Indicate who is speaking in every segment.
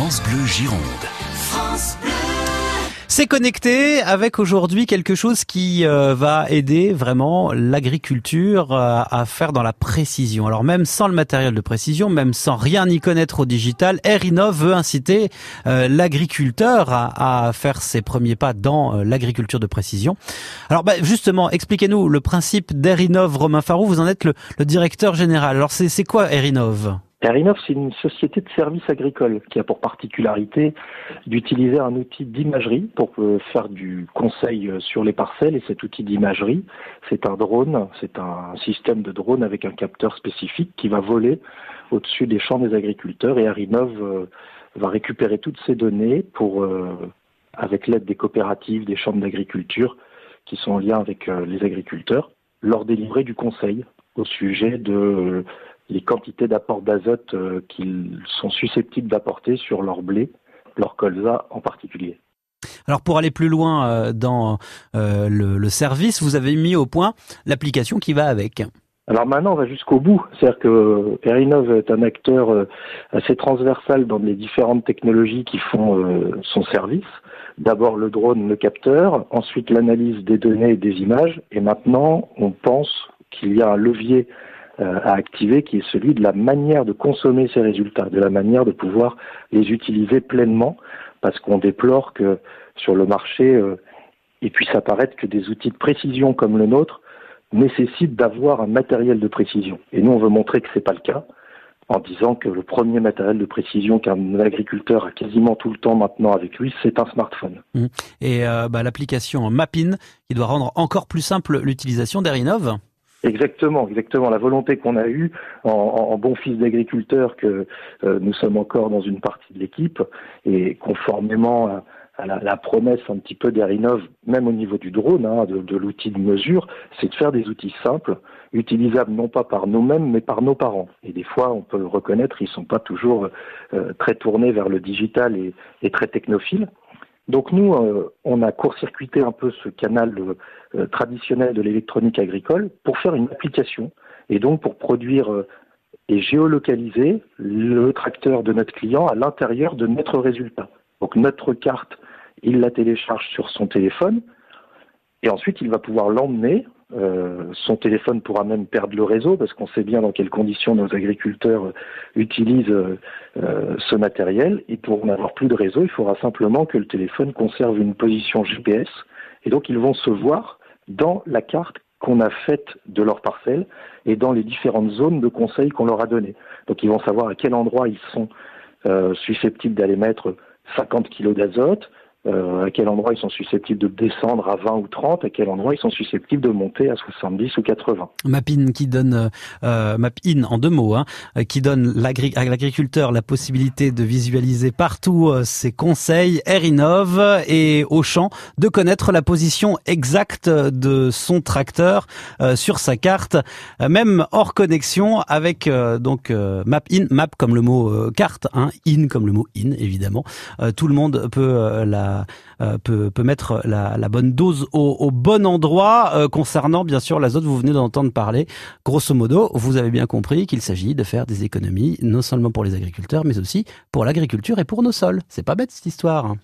Speaker 1: France Bleu Gironde.
Speaker 2: C'est connecté avec aujourd'hui quelque chose qui euh, va aider vraiment l'agriculture euh, à faire dans la précision. Alors même sans le matériel de précision, même sans rien y connaître au digital, Erinov veut inciter euh, l'agriculteur à, à, faire ses premiers pas dans l'agriculture de précision. Alors bah, justement, expliquez-nous le principe d'Erinov, Romain Farou, vous en êtes le, le directeur général. Alors c'est quoi Erinov
Speaker 3: Erinov, c'est une société de services agricoles qui a pour particularité d'utiliser un outil d'imagerie pour euh, faire du conseil euh, sur les parcelles. Et cet outil d'imagerie, c'est un drone, c'est un système de drone avec un capteur spécifique qui va voler au-dessus des champs des agriculteurs. Et Erinov euh, va récupérer toutes ces données pour, avec l'aide des coopératives, des chambres d'agriculture qui sont en lien avec les agriculteurs, leur délivrer du conseil au sujet de les quantités d'apport d'azote euh, qu'ils sont susceptibles d'apporter sur leur blé, leur colza en particulier.
Speaker 2: Alors pour aller plus loin euh, dans euh, le, service, vous avez mis au point l'application qui va avec.
Speaker 3: Alors maintenant, on va jusqu'au bout. C'est-à-dire que Erinov est un acteur assez transversal dans les différentes technologies qui font son service. D'abord le drone, le capteur, ensuite l'analyse des données et des images, et maintenant on pense qu'il y a un levier à activer, qui est celui de la manière de consommer ces résultats, de la manière de pouvoir les utiliser pleinement, parce qu'on déplore que sur le marché, euh, il puisse apparaître que des outils de précision comme le nôtre nécessitent d'avoir un matériel de précision. Et nous, on veut montrer que ce n'est pas le cas en disant que le premier matériel de précision qu'un agriculteur a quasiment tout le temps maintenant avec lui, c'est un smartphone.
Speaker 2: Mmh. Et euh, bah, l'application Mapin, qui doit rendre encore plus simple l'utilisation d'Erinov
Speaker 3: Exactement, exactement. La volonté qu'on a eue en, en, bon fils d'agriculteur que euh, nous sommes encore dans une partie de l'équipe et conformément à, la, promesse un petit peu d'Erinov, même au niveau du drone, hein, de, l'outil de mesure, c'est de faire des outils simples, utilisables non pas par nous-mêmes mais par nos parents. Et des fois, on peut reconnaître, ils sont pas toujours euh, très tournés vers le digital et, et très technophiles. Donc nous, euh, on a court-circuité un peu ce canal euh, traditionnel de l'électronique agricole pour faire une application et donc pour produire euh, et géolocaliser le tracteur de notre client à l'intérieur de notre résultat. Donc notre carte, il la télécharge sur son téléphone et ensuite il va pouvoir l'emmener euh, son téléphone pourra même perdre le réseau parce qu'on sait bien dans quelles conditions nos agriculteurs euh, utilisent euh, ce matériel. Et pour n'avoir plus de réseau, il faudra simplement que le téléphone conserve une position GPS. Et donc ils vont se voir dans la carte qu'on a faite de leur parcelle et dans les différentes zones de conseil qu'on leur a données. Donc ils vont savoir à quel endroit ils sont susceptibles d'aller mettre 50 kg d'azote, euh, à quel endroit ils sont susceptibles de descendre à 20 ou 30, à quel endroit ils sont susceptibles de monter à 70 ou 80.
Speaker 2: Mapin qui donne, euh, euh Mapin en deux mots, hein, euh, qui donne à l'agriculteur la possibilité de visualiser partout ses conseils, Erinov et au champ de connaître la position exacte de son tracteur sur sa carte, même hors connexion avec donc Mapin, map comme le mot carte, hein, in comme le mot in évidemment. tout le monde peut la euh, peut, mettre la, bonne dose au, bon endroit. Euh, concernant bien sûr l'azote, vous venez d'entendre parler. Grosso modo, vous avez bien compris qu'il s'agit de faire des économies, non seulement pour les agriculteurs, mais aussi pour l'agriculture et pour nos sols. C'est pas bête cette histoire.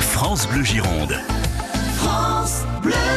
Speaker 1: France Bleu Gironde. France Bleu.